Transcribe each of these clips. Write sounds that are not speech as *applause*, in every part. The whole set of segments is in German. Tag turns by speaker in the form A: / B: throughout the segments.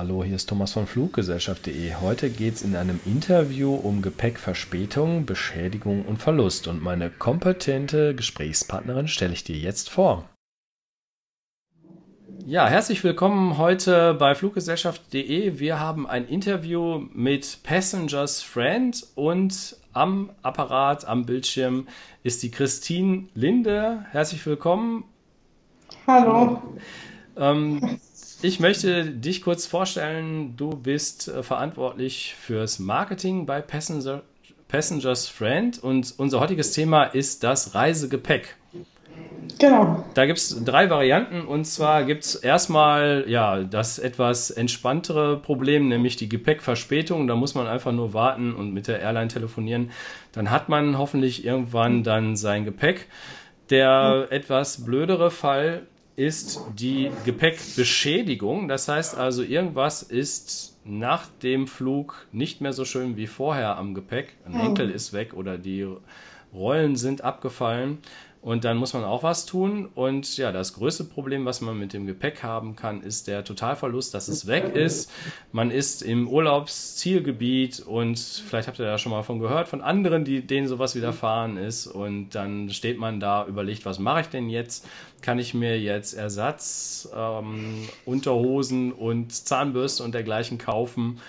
A: Hallo, hier ist Thomas von Fluggesellschaft.de. Heute geht es in einem Interview um Gepäckverspätung, Beschädigung und Verlust. Und meine kompetente Gesprächspartnerin stelle ich dir jetzt vor. Ja, herzlich willkommen heute bei Fluggesellschaft.de. Wir haben ein Interview mit Passengers Friend und am Apparat, am Bildschirm ist die Christine Linde. Herzlich willkommen.
B: Hallo.
A: Ähm, ich möchte dich kurz vorstellen. Du bist äh, verantwortlich fürs Marketing bei Passenger, Passengers Friend und unser heutiges Thema ist das Reisegepäck.
B: Genau.
A: Da gibt es drei Varianten und zwar gibt es erstmal ja das etwas entspanntere Problem, nämlich die Gepäckverspätung. Da muss man einfach nur warten und mit der Airline telefonieren. Dann hat man hoffentlich irgendwann dann sein Gepäck. Der etwas blödere Fall ist die Gepäckbeschädigung. Das heißt also, irgendwas ist nach dem Flug nicht mehr so schön wie vorher am Gepäck. Ein Henkel ist weg oder die Rollen sind abgefallen. Und dann muss man auch was tun. Und ja, das größte Problem, was man mit dem Gepäck haben kann, ist der Totalverlust, dass es weg *laughs* ist. Man ist im Urlaubszielgebiet und vielleicht habt ihr da schon mal von gehört, von anderen, die, denen sowas widerfahren ist. Und dann steht man da, überlegt, was mache ich denn jetzt? Kann ich mir jetzt Ersatz, ähm, Unterhosen und Zahnbürste und dergleichen kaufen?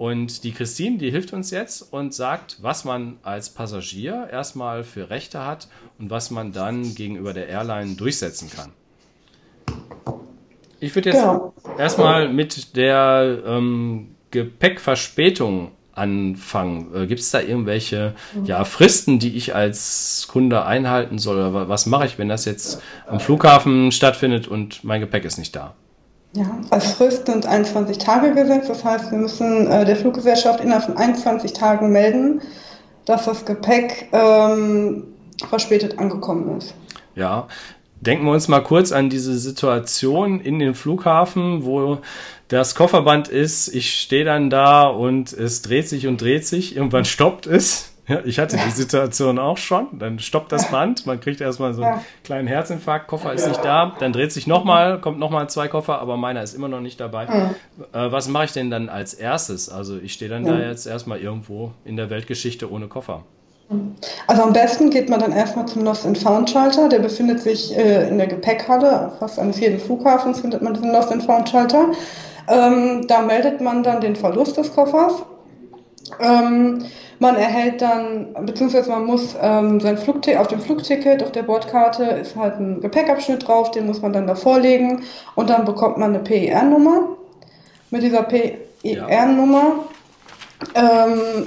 A: Und die Christine, die hilft uns jetzt und sagt, was man als Passagier erstmal für Rechte hat und was man dann gegenüber der Airline durchsetzen kann. Ich würde jetzt ja. erstmal mit der ähm, Gepäckverspätung anfangen. Äh, Gibt es da irgendwelche ja, Fristen, die ich als Kunde einhalten soll? Oder was mache ich, wenn das jetzt am Flughafen stattfindet und mein Gepäck ist nicht da?
B: Ja, als Frist sind 21 Tage gesetzt. Das heißt, wir müssen äh, der Fluggesellschaft innerhalb von 21 Tagen melden, dass das Gepäck ähm, verspätet angekommen ist.
A: Ja, denken wir uns mal kurz an diese Situation in den Flughafen, wo das Kofferband ist. Ich stehe dann da und es dreht sich und dreht sich. Irgendwann stoppt es. Ja, ich hatte die Situation auch schon. Dann stoppt das Band, man kriegt erstmal so einen kleinen Herzinfarkt, Koffer ist nicht da, dann dreht sich nochmal, kommt nochmal zwei Koffer, aber meiner ist immer noch nicht dabei. Äh, was mache ich denn dann als erstes? Also ich stehe dann da jetzt erstmal irgendwo in der Weltgeschichte ohne Koffer.
B: Also am besten geht man dann erstmal zum Lost and Found Schalter. Der befindet sich äh, in der Gepäckhalle. Fast eines jeden Flughafens findet man diesen Lost and Found Schalter. Ähm, da meldet man dann den Verlust des Koffers. Ähm, man erhält dann, beziehungsweise man muss ähm, sein Flugticket, auf dem Flugticket, auf der Bordkarte ist halt ein Gepäckabschnitt drauf, den muss man dann da vorlegen und dann bekommt man eine PIR-Nummer. Mit dieser PIR-Nummer ähm,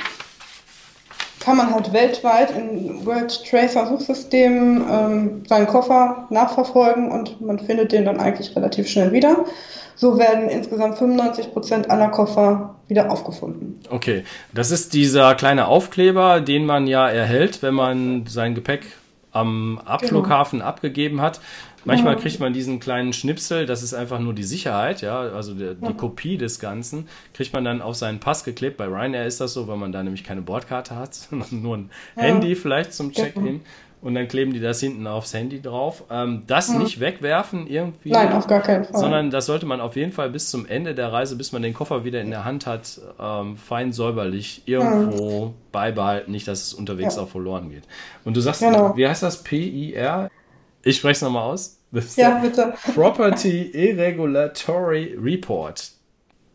B: kann man halt weltweit in World Tracer Suchsystemen ähm, seinen Koffer nachverfolgen und man findet den dann eigentlich relativ schnell wieder. So werden insgesamt 95 Prozent aller Koffer wieder aufgefunden.
A: Okay, das ist dieser kleine Aufkleber, den man ja erhält, wenn man sein Gepäck am Abflughafen genau. abgegeben hat. Manchmal kriegt man diesen kleinen Schnipsel, das ist einfach nur die Sicherheit, ja, also die, die Kopie des Ganzen, kriegt man dann auf seinen Pass geklebt. Bei Ryanair ist das so, weil man da nämlich keine Bordkarte hat, *laughs* sondern nur ein ja. Handy vielleicht zum Check-in und dann kleben die das hinten aufs Handy drauf. Ähm, das mhm. nicht wegwerfen irgendwie.
B: Nein, auf gar keinen Fall.
A: Sondern das sollte man auf jeden Fall bis zum Ende der Reise, bis man den Koffer wieder in der Hand hat, ähm, fein säuberlich irgendwo mhm. beibehalten, nicht, dass es unterwegs ja. auch verloren geht. Und du sagst, genau. wie heißt das? PIR? Ich spreche es nochmal aus.
B: ja, bitte.
A: Property Irregulatory Report.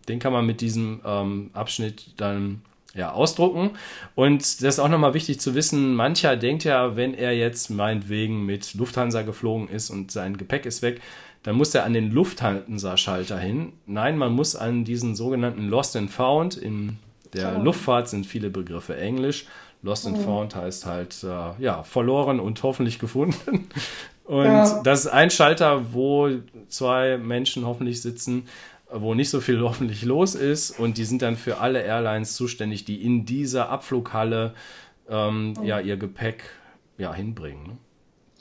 A: Den kann man mit diesem ähm, Abschnitt dann ja, ausdrucken. Und das ist auch nochmal wichtig zu wissen, mancher denkt ja, wenn er jetzt meinetwegen mit Lufthansa geflogen ist und sein Gepäck ist weg, dann muss er an den Lufthansa-Schalter hin. Nein, man muss an diesen sogenannten Lost and Found. In der oh. Luftfahrt sind viele Begriffe Englisch. Lost and oh. Found heißt halt, äh, ja, verloren und hoffentlich gefunden. *laughs* Und ja. das ist ein Schalter, wo zwei Menschen hoffentlich sitzen wo nicht so viel *laughs* hoffentlich los ist und die sind dann für alle Airlines zuständig, die in dieser Abflughalle ähm, ja. ja ihr Gepäck ja, hinbringen. Ne?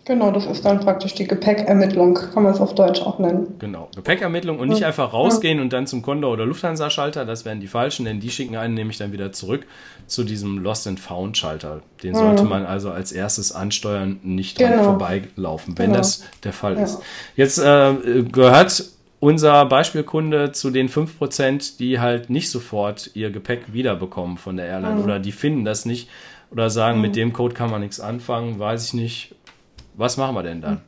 B: Genau, das ist dann praktisch die Gepäckermittlung, kann man es auf Deutsch auch nennen.
A: Genau, Gepäckermittlung und nicht einfach rausgehen ja. und dann zum Condor oder Lufthansa-Schalter, das wären die falschen, denn die schicken einen nämlich dann wieder zurück zu diesem Lost and Found-Schalter. Den mhm. sollte man also als erstes ansteuern, nicht dran genau. vorbeilaufen, wenn genau. das der Fall ja. ist. Jetzt äh, gehört unser Beispielkunde zu den 5%, die halt nicht sofort ihr Gepäck wiederbekommen von der Airline mhm. oder die finden das nicht oder sagen, mhm. mit dem Code kann man nichts anfangen, weiß ich nicht. Was machen wir denn dann?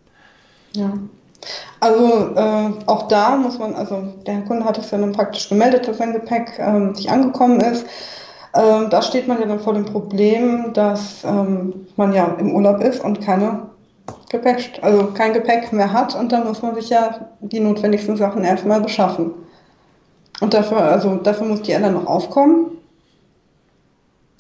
B: Ja. Also äh, auch da muss man, also der Kunde hat es ja dann praktisch gemeldet, dass sein Gepäck ähm, nicht angekommen ist. Ähm, da steht man ja dann vor dem Problem, dass ähm, man ja im Urlaub ist und keine Gepäck, also kein Gepäck mehr hat und dann muss man sich ja die notwendigsten Sachen erstmal beschaffen. Und dafür, also dafür muss die Ella noch aufkommen.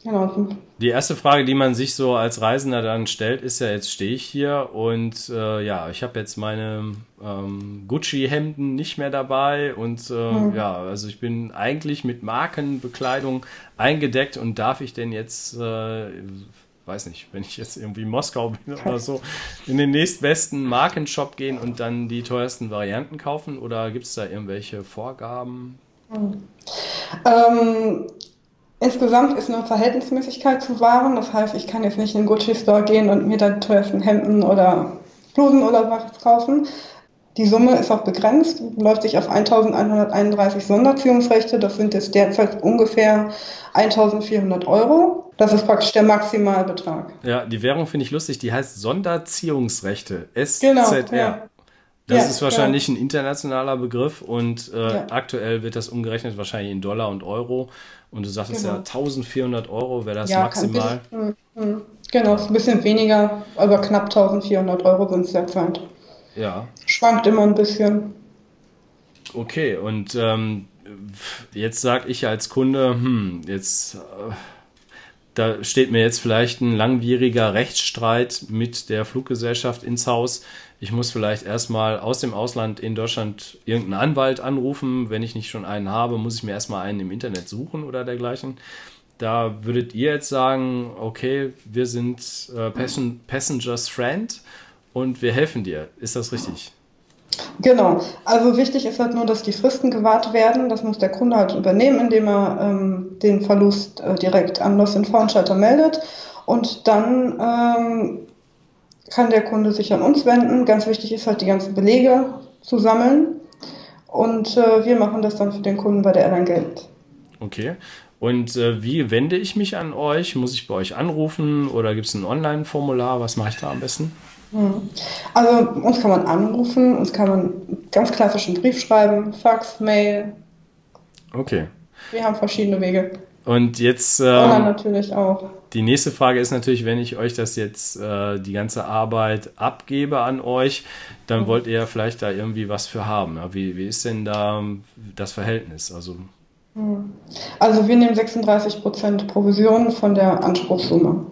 A: Genau. Die erste Frage, die man sich so als Reisender dann stellt, ist ja, jetzt stehe ich hier und äh, ja, ich habe jetzt meine ähm, Gucci-Hemden nicht mehr dabei und äh, mhm. ja, also ich bin eigentlich mit Markenbekleidung eingedeckt und darf ich denn jetzt, äh, weiß nicht, wenn ich jetzt irgendwie in Moskau bin oder so, in den nächstbesten Markenshop gehen und dann die teuersten Varianten kaufen oder gibt es da irgendwelche Vorgaben?
B: Ähm, Insgesamt ist eine Verhältnismäßigkeit zu wahren. Das heißt, ich kann jetzt nicht in den Gucci Store gehen und mir dann teuersten Hemden oder Blusen oder was kaufen. Die Summe ist auch begrenzt, läuft sich auf 1131 Sonderziehungsrechte. Das sind jetzt derzeit ungefähr 1400 Euro. Das ist praktisch der Maximalbetrag.
A: Ja, die Währung finde ich lustig. Die heißt Sonderziehungsrechte. SZR. Genau, ja. Das ja, ist wahrscheinlich ja. ein internationaler Begriff und äh, ja. aktuell wird das umgerechnet wahrscheinlich in Dollar und Euro. Und du sagtest genau. ja 1400 Euro wäre das maximal.
B: Bisschen, mm, mm. genau, ist ein bisschen weniger, aber knapp 1400 Euro sind es derzeit.
A: Ja.
B: Schwankt immer ein bisschen.
A: Okay, und ähm, jetzt sage ich als Kunde, hm, jetzt. Äh, da steht mir jetzt vielleicht ein langwieriger Rechtsstreit mit der Fluggesellschaft ins Haus. Ich muss vielleicht erstmal aus dem Ausland in Deutschland irgendeinen Anwalt anrufen. Wenn ich nicht schon einen habe, muss ich mir erstmal einen im Internet suchen oder dergleichen. Da würdet ihr jetzt sagen, okay, wir sind äh, Passengers Friend und wir helfen dir. Ist das richtig?
B: Genau. Also wichtig ist halt nur, dass die Fristen gewahrt werden. Das muss der Kunde halt übernehmen, indem er ähm, den Verlust äh, direkt an Lost Found Schalter meldet. Und dann ähm, kann der Kunde sich an uns wenden. Ganz wichtig ist halt, die ganzen Belege zu sammeln. Und äh, wir machen das dann für den Kunden bei der Airline Geld.
A: Okay. Und äh, wie wende ich mich an euch? Muss ich bei euch anrufen oder gibt es ein Online-Formular? Was mache ich da am besten?
B: Hm. Also uns kann man anrufen, uns kann man ganz klassischen Brief schreiben, Fax, Mail.
A: Okay.
B: Wir haben verschiedene Wege.
A: Und jetzt.
B: Ähm, Online natürlich auch.
A: Die nächste Frage ist natürlich, wenn ich euch das jetzt, äh, die ganze Arbeit abgebe an euch, dann mhm. wollt ihr ja vielleicht da irgendwie was für haben. Ja? Wie, wie ist denn da das Verhältnis? Also,
B: hm. also wir nehmen 36% Provision von der Anspruchssumme.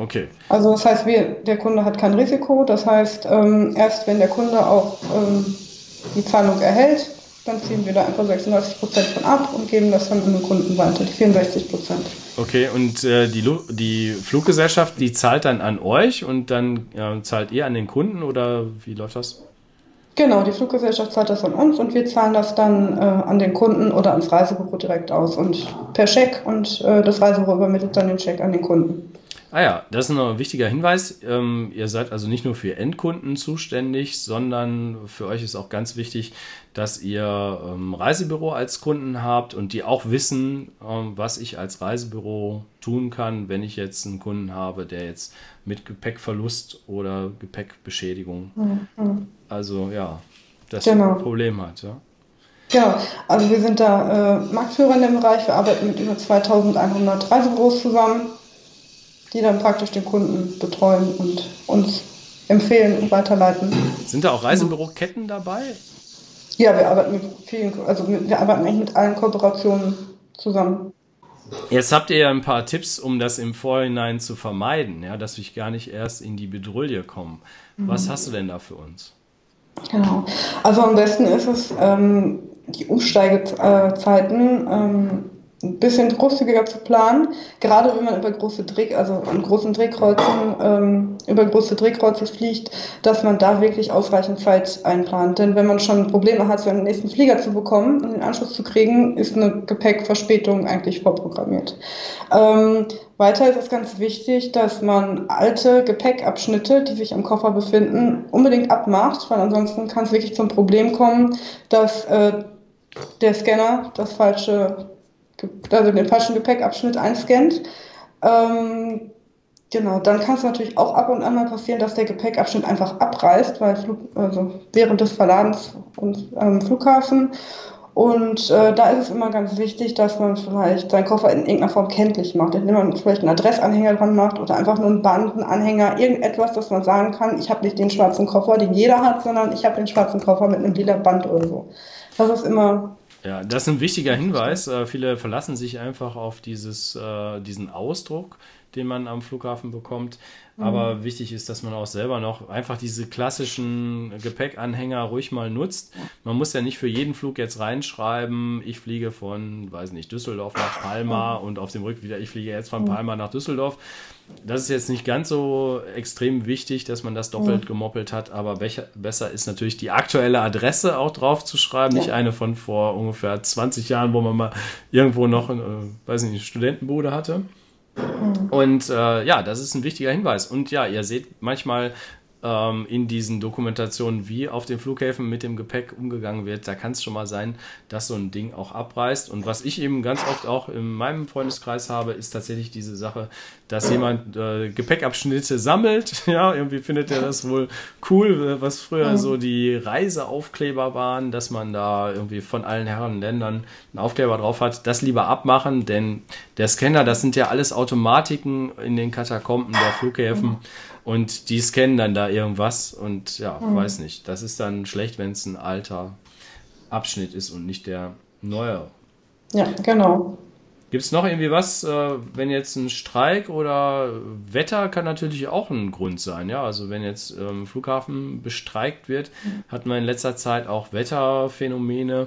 A: Okay.
B: Also das heißt, wir, der Kunde hat kein Risiko. Das heißt, ähm, erst wenn der Kunde auch ähm, die Zahlung erhält, dann ziehen wir da einfach 36 Prozent von ab und geben das dann an den Kunden weiter, die 64 Prozent.
A: Okay, und äh, die, die Fluggesellschaft, die zahlt dann an euch und dann äh, zahlt ihr an den Kunden oder wie läuft das?
B: Genau, die Fluggesellschaft zahlt das an uns und wir zahlen das dann äh, an den Kunden oder ans Reisebüro direkt aus und per Scheck und äh, das Reisebüro übermittelt dann den Scheck an den Kunden.
A: Ah ja, das ist noch ein wichtiger Hinweis. Ähm, ihr seid also nicht nur für Endkunden zuständig, sondern für euch ist auch ganz wichtig, dass ihr ähm, Reisebüro als Kunden habt und die auch wissen, ähm, was ich als Reisebüro tun kann, wenn ich jetzt einen Kunden habe, der jetzt mit Gepäckverlust oder Gepäckbeschädigung, mhm. also ja, das genau. Problem hat. Ja.
B: Genau, also wir sind da äh, Marktführer in dem Bereich. Wir arbeiten mit über 2100 Reisebüros zusammen die dann praktisch den Kunden betreuen und uns empfehlen und weiterleiten.
A: Sind da auch Reisebüroketten dabei?
B: Ja, wir arbeiten mit vielen, also wir arbeiten eigentlich mit allen Kooperationen zusammen.
A: Jetzt habt ihr ja ein paar Tipps, um das im Vorhinein zu vermeiden, ja, dass ich gar nicht erst in die Bedrulle komme. Was mhm. hast du denn da für uns?
B: Genau. Also am besten ist es, ähm, die Umsteigezeiten ähm, ein bisschen großzügiger zu planen, gerade wenn man über große Dreh, also an großen Drehkreuzen, ähm, über große Drehkreuze fliegt, dass man da wirklich ausreichend Zeit einplant. Denn wenn man schon Probleme hat, seinen nächsten Flieger zu bekommen und den Anschluss zu kriegen, ist eine Gepäckverspätung eigentlich vorprogrammiert. Ähm, weiter ist es ganz wichtig, dass man alte Gepäckabschnitte, die sich im Koffer befinden, unbedingt abmacht, weil ansonsten kann es wirklich zum Problem kommen, dass äh, der Scanner das falsche also den falschen Gepäckabschnitt einscannt. Ähm, genau, dann kann es natürlich auch ab und an mal passieren, dass der Gepäckabschnitt einfach abreißt, weil Flug, also während des Verladens und ähm, Flughafen. Und äh, da ist es immer ganz wichtig, dass man vielleicht seinen Koffer in irgendeiner Form kenntlich macht, indem man vielleicht einen Adressanhänger dran macht oder einfach nur einen Bandenanhänger, irgendetwas, dass man sagen kann, ich habe nicht den schwarzen Koffer, den jeder hat, sondern ich habe den schwarzen Koffer mit einem lila Band oder so. Das ist immer
A: ja, das ist ein wichtiger Hinweis. Äh, viele verlassen sich einfach auf dieses, äh, diesen Ausdruck, den man am Flughafen bekommt. Mhm. Aber wichtig ist, dass man auch selber noch einfach diese klassischen Gepäckanhänger ruhig mal nutzt. Man muss ja nicht für jeden Flug jetzt reinschreiben, ich fliege von, weiß nicht, Düsseldorf nach Palma und auf dem Rück wieder, ich fliege jetzt von Palma nach Düsseldorf. Das ist jetzt nicht ganz so extrem wichtig, dass man das doppelt gemoppelt hat, aber besser ist natürlich die aktuelle Adresse auch drauf zu schreiben, nicht eine von vor ungefähr 20 Jahren, wo man mal irgendwo noch, äh, weiß nicht, eine Studentenbude hatte. Und äh, ja, das ist ein wichtiger Hinweis. Und ja, ihr seht manchmal ähm, in diesen Dokumentationen, wie auf den Flughäfen mit dem Gepäck umgegangen wird, da kann es schon mal sein, dass so ein Ding auch abreißt. Und was ich eben ganz oft auch in meinem Freundeskreis habe, ist tatsächlich diese Sache, dass jemand äh, Gepäckabschnitte sammelt. *laughs* Ja, irgendwie findet er das wohl cool, was früher so die Reiseaufkleber waren, dass man da irgendwie von allen Herren Ländern einen Aufkleber drauf hat. Das lieber abmachen, denn der Scanner, das sind ja alles Automatiken in den Katakomben der Flughäfen. Und die scannen dann da irgendwas und ja, mhm. weiß nicht. Das ist dann schlecht, wenn es ein alter Abschnitt ist und nicht der neue.
B: Ja, genau.
A: Gibt es noch irgendwie was, äh, wenn jetzt ein Streik oder Wetter kann natürlich auch ein Grund sein, ja? Also wenn jetzt ähm, Flughafen bestreikt wird, hat man in letzter Zeit auch Wetterphänomene,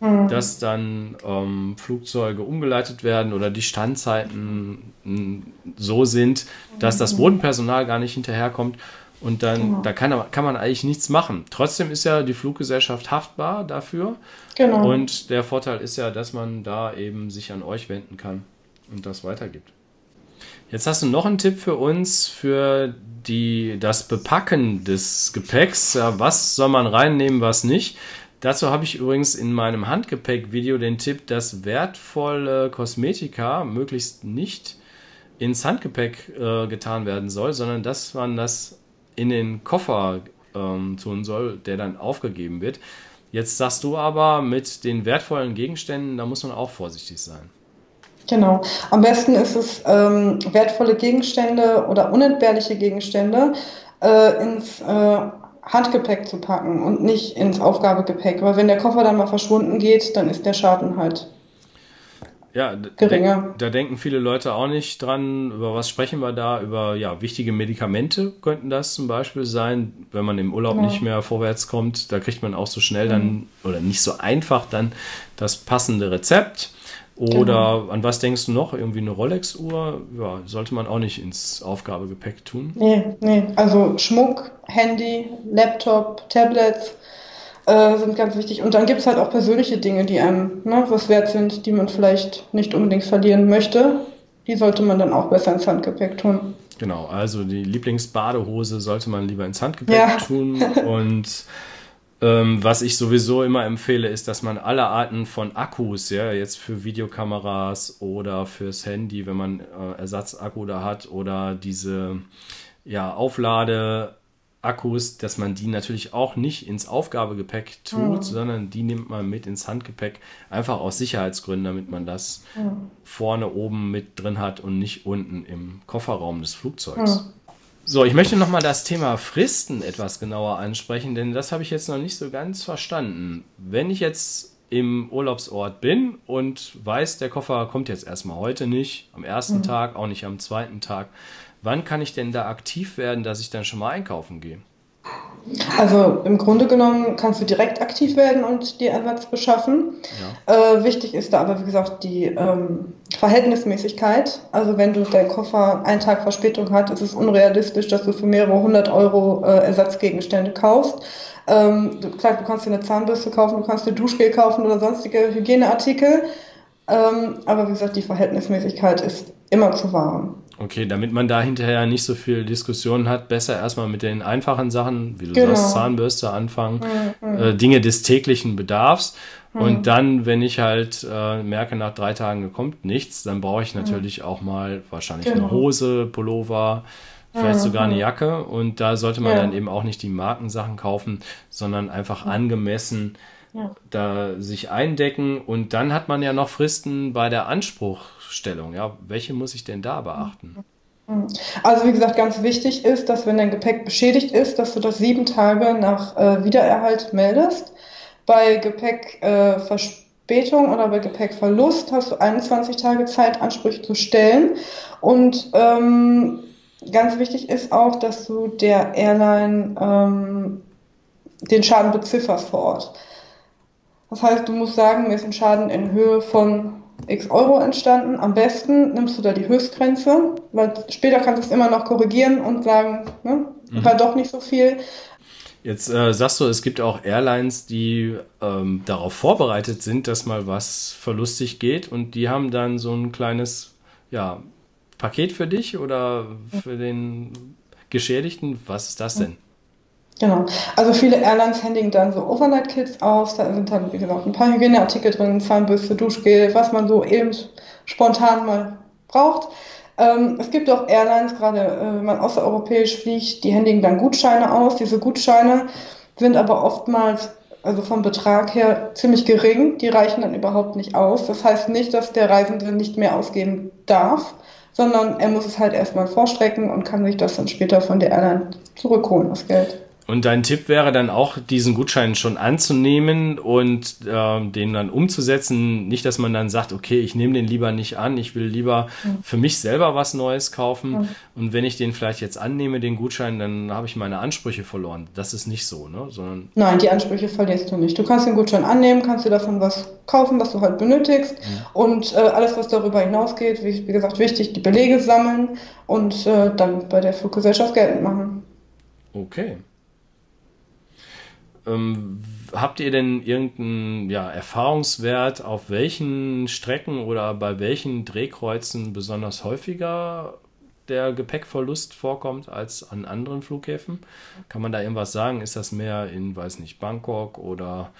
A: mhm. dass dann ähm, Flugzeuge umgeleitet werden oder die Standzeiten mh, so sind, dass das mhm. Bodenpersonal gar nicht hinterherkommt. Und dann, genau. da kann, kann man eigentlich nichts machen. Trotzdem ist ja die Fluggesellschaft haftbar dafür. Genau. Und der Vorteil ist ja, dass man da eben sich an euch wenden kann und das weitergibt. Jetzt hast du noch einen Tipp für uns für die, das Bepacken des Gepäcks. Was soll man reinnehmen, was nicht? Dazu habe ich übrigens in meinem Handgepäck-Video den Tipp, dass wertvolle Kosmetika möglichst nicht ins Handgepäck äh, getan werden soll, sondern dass man das in den Koffer ähm, tun soll, der dann aufgegeben wird. Jetzt sagst du aber, mit den wertvollen Gegenständen, da muss man auch vorsichtig sein.
B: Genau. Am besten ist es, ähm, wertvolle Gegenstände oder unentbehrliche Gegenstände äh, ins äh, Handgepäck zu packen und nicht ins Aufgabegepäck. Weil wenn der Koffer dann mal verschwunden geht, dann ist der Schaden halt
A: ja, geringer. Da denken viele Leute auch nicht dran. Über was sprechen wir da? Über ja, wichtige Medikamente könnten das zum Beispiel sein, wenn man im Urlaub genau. nicht mehr vorwärts kommt. Da kriegt man auch so schnell dann mhm. oder nicht so einfach dann das passende Rezept. Oder genau. an was denkst du noch? Irgendwie eine Rolex-Uhr? Ja, sollte man auch nicht ins Aufgabegepäck tun.
B: Nee, nee. Also Schmuck, Handy, Laptop, Tablets äh, sind ganz wichtig. Und dann gibt es halt auch persönliche Dinge, die einem ne, was wert sind, die man vielleicht nicht unbedingt verlieren möchte. Die sollte man dann auch besser ins Handgepäck tun.
A: Genau, also die Lieblingsbadehose sollte man lieber ins Handgepäck ja. tun. *laughs* Und ähm, was ich sowieso immer empfehle, ist, dass man alle Arten von Akkus, ja, jetzt für Videokameras oder fürs Handy, wenn man äh, Ersatzakku da hat, oder diese ja, Auflade Akkus, dass man die natürlich auch nicht ins Aufgabegepäck tut, mhm. sondern die nimmt man mit ins Handgepäck, einfach aus Sicherheitsgründen, damit man das mhm. vorne oben mit drin hat und nicht unten im Kofferraum des Flugzeugs. Mhm. So, ich möchte nochmal das Thema Fristen etwas genauer ansprechen, denn das habe ich jetzt noch nicht so ganz verstanden. Wenn ich jetzt im Urlaubsort bin und weiß, der Koffer kommt jetzt erstmal heute nicht, am ersten mhm. Tag, auch nicht am zweiten Tag, Wann kann ich denn da aktiv werden, dass ich dann schon mal einkaufen gehe?
B: Also im Grunde genommen kannst du direkt aktiv werden und dir Ersatz beschaffen. Ja. Äh, wichtig ist da aber, wie gesagt, die ähm, Verhältnismäßigkeit. Also wenn du dein Koffer einen Tag Verspätung hat, ist es unrealistisch, dass du für mehrere hundert Euro äh, Ersatzgegenstände kaufst. Ähm, du, klar, du kannst dir eine Zahnbürste kaufen, du kannst dir Duschgel kaufen oder sonstige Hygieneartikel. Ähm, aber wie gesagt, die Verhältnismäßigkeit ist immer zu wahren.
A: Okay, damit man da hinterher nicht so viel Diskussion hat, besser erstmal mit den einfachen Sachen, wie du genau. sagst, Zahnbürste anfangen, mhm. äh, Dinge des täglichen Bedarfs. Mhm. Und dann, wenn ich halt äh, merke, nach drei Tagen kommt nichts, dann brauche ich natürlich mhm. auch mal wahrscheinlich genau. eine Hose, Pullover, vielleicht sogar eine Jacke. Und da sollte man ja. dann eben auch nicht die Markensachen kaufen, sondern einfach angemessen ja. da sich eindecken. Und dann hat man ja noch Fristen bei der Anspruchstellung. Ja, welche muss ich denn da beachten?
B: Also wie gesagt, ganz wichtig ist, dass wenn dein Gepäck beschädigt ist, dass du das sieben Tage nach äh, Wiedererhalt meldest. Bei Gepäckverspätung äh, oder bei Gepäckverlust hast du 21 Tage Zeit, Ansprüche zu stellen. Und ähm, ganz wichtig ist auch, dass du der Airline ähm, den Schaden bezifferst vor Ort. Das heißt, du musst sagen, mir ist ein Schaden in Höhe von x Euro entstanden. Am besten nimmst du da die Höchstgrenze, weil später kannst du es immer noch korrigieren und sagen, ne, mhm. war doch nicht so viel.
A: Jetzt äh, sagst du, es gibt auch Airlines, die ähm, darauf vorbereitet sind, dass mal was verlustig geht und die haben dann so ein kleines ja, Paket für dich oder für den Geschädigten. Was ist das denn?
B: Genau. Also viele Airlines händigen dann so Overnight-Kits aus. Da sind dann, wie gesagt, ein paar Hygieneartikel drin, Zahnbürste, Duschgel, was man so eben spontan mal braucht. Ähm, es gibt auch Airlines, gerade äh, wenn man außereuropäisch fliegt, die händigen dann Gutscheine aus. Diese Gutscheine sind aber oftmals, also vom Betrag her, ziemlich gering. Die reichen dann überhaupt nicht aus. Das heißt nicht, dass der Reisende nicht mehr ausgeben darf, sondern er muss es halt erstmal vorstrecken und kann sich das dann später von der Airline zurückholen, das Geld.
A: Und dein Tipp wäre dann auch, diesen Gutschein schon anzunehmen und äh, den dann umzusetzen. Nicht, dass man dann sagt, okay, ich nehme den lieber nicht an, ich will lieber mhm. für mich selber was Neues kaufen. Mhm. Und wenn ich den vielleicht jetzt annehme, den Gutschein, dann habe ich meine Ansprüche verloren. Das ist nicht so, ne? Sondern
B: Nein, die Ansprüche verlierst du nicht. Du kannst den Gutschein annehmen, kannst dir davon was kaufen, was du halt benötigst. Mhm. Und äh, alles, was darüber hinausgeht, wie, wie, gesagt, wichtig, die Belege sammeln und äh, dann bei der Fluggesellschaft geltend machen.
A: Okay. Ähm, habt ihr denn irgendeinen ja, Erfahrungswert, auf welchen Strecken oder bei welchen Drehkreuzen besonders häufiger der Gepäckverlust vorkommt als an anderen Flughäfen? Kann man da irgendwas sagen? Ist das mehr in, weiß nicht, Bangkok oder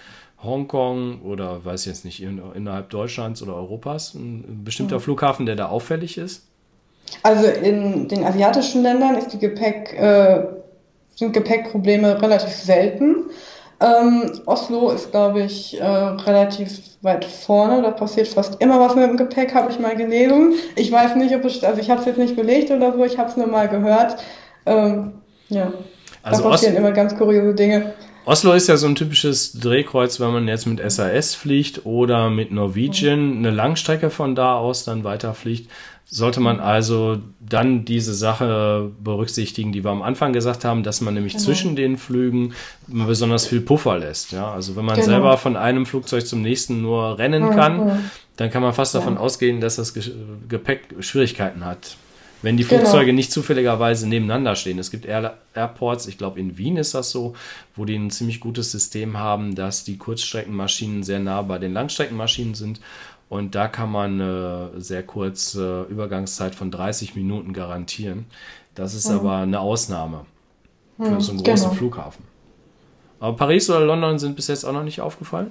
A: Hongkong oder weiß jetzt nicht, in, innerhalb Deutschlands oder Europas? Ein bestimmter mhm. Flughafen, der da auffällig ist?
B: Also in den asiatischen Ländern ist die Gepäck, äh, sind Gepäckprobleme relativ selten. Ähm, Oslo ist, glaube ich, äh, relativ weit vorne. Da passiert fast immer was mit dem Gepäck, habe ich mal gelesen. Ich weiß nicht, ob es, also ich habe es jetzt nicht belegt oder so, ich habe es nur mal gehört. Ähm, ja, also da passieren Os immer ganz kuriose Dinge.
A: Oslo ist ja so ein typisches Drehkreuz, wenn man jetzt mit SAS fliegt oder mit Norwegian eine Langstrecke von da aus dann weiterfliegt sollte man also dann diese Sache berücksichtigen, die wir am Anfang gesagt haben, dass man nämlich genau. zwischen den Flügen besonders viel Puffer lässt. Ja, also wenn man genau. selber von einem Flugzeug zum nächsten nur rennen kann, mhm. dann kann man fast ja. davon ausgehen, dass das Gepäck Schwierigkeiten hat. Wenn die genau. Flugzeuge genau. nicht zufälligerweise nebeneinander stehen. Es gibt Air Airports, ich glaube in Wien ist das so, wo die ein ziemlich gutes System haben, dass die Kurzstreckenmaschinen sehr nah bei den Langstreckenmaschinen sind und da kann man eine sehr kurze Übergangszeit von 30 Minuten garantieren. Das ist mhm. aber eine Ausnahme für mhm, so einen großen genau. Flughafen. Aber Paris oder London sind bis jetzt auch noch nicht aufgefallen?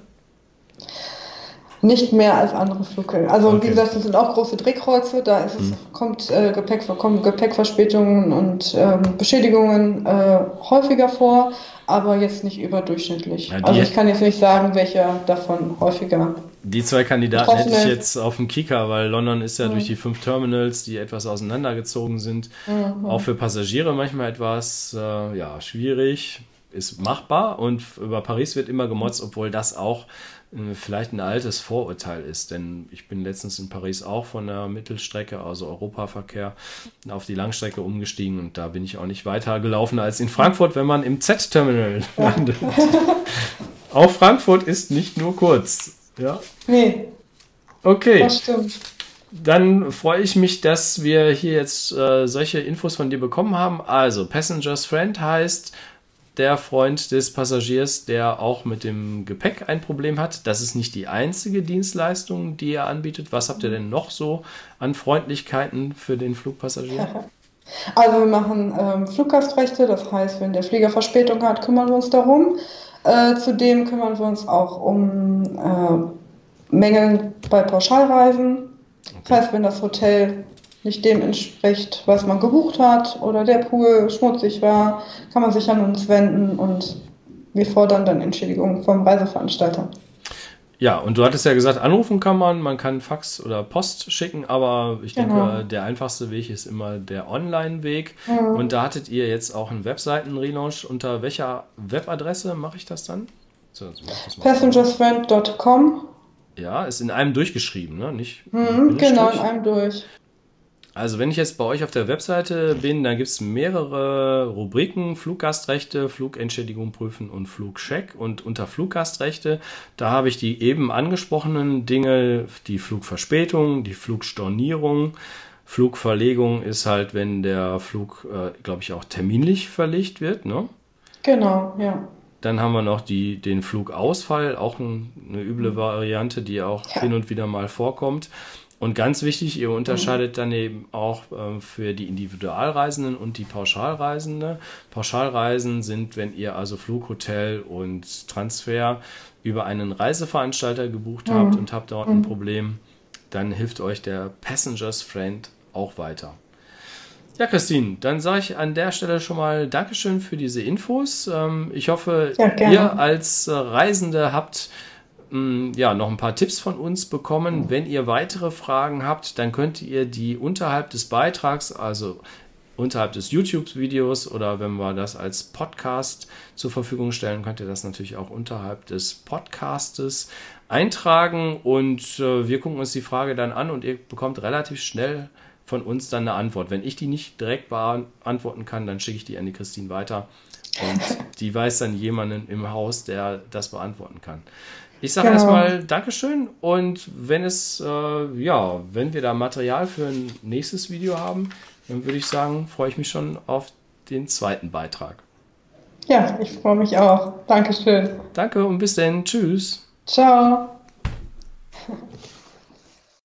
B: Nicht mehr als andere Flughäfen. Also okay. wie gesagt, das sind auch große Drehkreuze, da es, mhm. kommt, äh, Gepäck, kommen Gepäckverspätungen und ähm, Beschädigungen äh, häufiger vor, aber jetzt nicht überdurchschnittlich. Ja, also ich kann jetzt nicht sagen, welcher davon häufiger
A: die zwei Kandidaten hätte ich jetzt auf dem Kicker, weil London ist ja mhm. durch die fünf Terminals, die etwas auseinandergezogen sind, mhm. auch für Passagiere manchmal etwas äh, ja, schwierig, ist machbar und über Paris wird immer gemotzt, obwohl das auch vielleicht ein altes Vorurteil ist. Denn ich bin letztens in Paris auch von der Mittelstrecke, also Europaverkehr, auf die Langstrecke umgestiegen und da bin ich auch nicht weiter gelaufen als in Frankfurt, wenn man im Z-Terminal landet. *laughs* auch Frankfurt ist nicht nur kurz. Ja?
B: Nee.
A: Okay.
B: Das stimmt.
A: Dann freue ich mich, dass wir hier jetzt äh, solche Infos von dir bekommen haben. Also, Passenger's Friend heißt, der Freund des Passagiers, der auch mit dem Gepäck ein Problem hat. Das ist nicht die einzige Dienstleistung, die er anbietet. Was habt ihr denn noch so an Freundlichkeiten für den Flugpassagier? *laughs*
B: Also wir machen ähm, Fluggastrechte, das heißt, wenn der Flieger Verspätung hat, kümmern wir uns darum. Äh, zudem kümmern wir uns auch um äh, Mängel bei Pauschalreisen. Okay. Das heißt, wenn das Hotel nicht dem entspricht, was man gebucht hat oder der Pool schmutzig war, kann man sich an uns wenden und wir fordern dann Entschädigung vom Reiseveranstalter.
A: Ja, und du hattest ja gesagt, anrufen kann man, man kann Fax oder Post schicken, aber ich denke, genau. der einfachste Weg ist immer der Online-Weg. Mhm. Und da hattet ihr jetzt auch einen Webseiten-Relaunch. Unter welcher Webadresse mache ich das dann?
B: So, Passengersfriend.com.
A: Ja, ist in einem durchgeschrieben, ne? Nicht
B: mhm, genau, in einem durch.
A: Also wenn ich jetzt bei euch auf der Webseite bin, dann gibt es mehrere Rubriken, Fluggastrechte, Flugentschädigung prüfen und Flugcheck. Und unter Fluggastrechte, da habe ich die eben angesprochenen Dinge, die Flugverspätung, die Flugstornierung. Flugverlegung ist halt, wenn der Flug, äh, glaube ich, auch terminlich verlegt wird. Ne?
B: Genau, ja.
A: Dann haben wir noch die, den Flugausfall, auch ein, eine üble Variante, die auch ja. hin und wieder mal vorkommt. Und ganz wichtig, ihr unterscheidet dann eben auch äh, für die Individualreisenden und die Pauschalreisende. Pauschalreisen sind, wenn ihr also Flug, Hotel und Transfer über einen Reiseveranstalter gebucht mhm. habt und habt dort mhm. ein Problem, dann hilft euch der Passengers Friend auch weiter. Ja, Christine, dann sage ich an der Stelle schon mal Dankeschön für diese Infos. Ähm, ich hoffe, ja, ihr als Reisende habt ja, noch ein paar Tipps von uns bekommen. Wenn ihr weitere Fragen habt, dann könnt ihr die unterhalb des Beitrags, also unterhalb des YouTube-Videos oder wenn wir das als Podcast zur Verfügung stellen, könnt ihr das natürlich auch unterhalb des Podcastes eintragen und äh, wir gucken uns die Frage dann an und ihr bekommt relativ schnell von uns dann eine Antwort. Wenn ich die nicht direkt beantworten kann, dann schicke ich die an die Christine weiter und *laughs* die weiß dann jemanden im Haus, der das beantworten kann. Ich sage genau. erstmal Dankeschön und wenn es, äh, ja, wenn wir da Material für ein nächstes Video haben, dann würde ich sagen, freue ich mich schon auf den zweiten Beitrag.
B: Ja, ich freue mich auch. Dankeschön.
A: Danke und bis dann. Tschüss.
B: Ciao.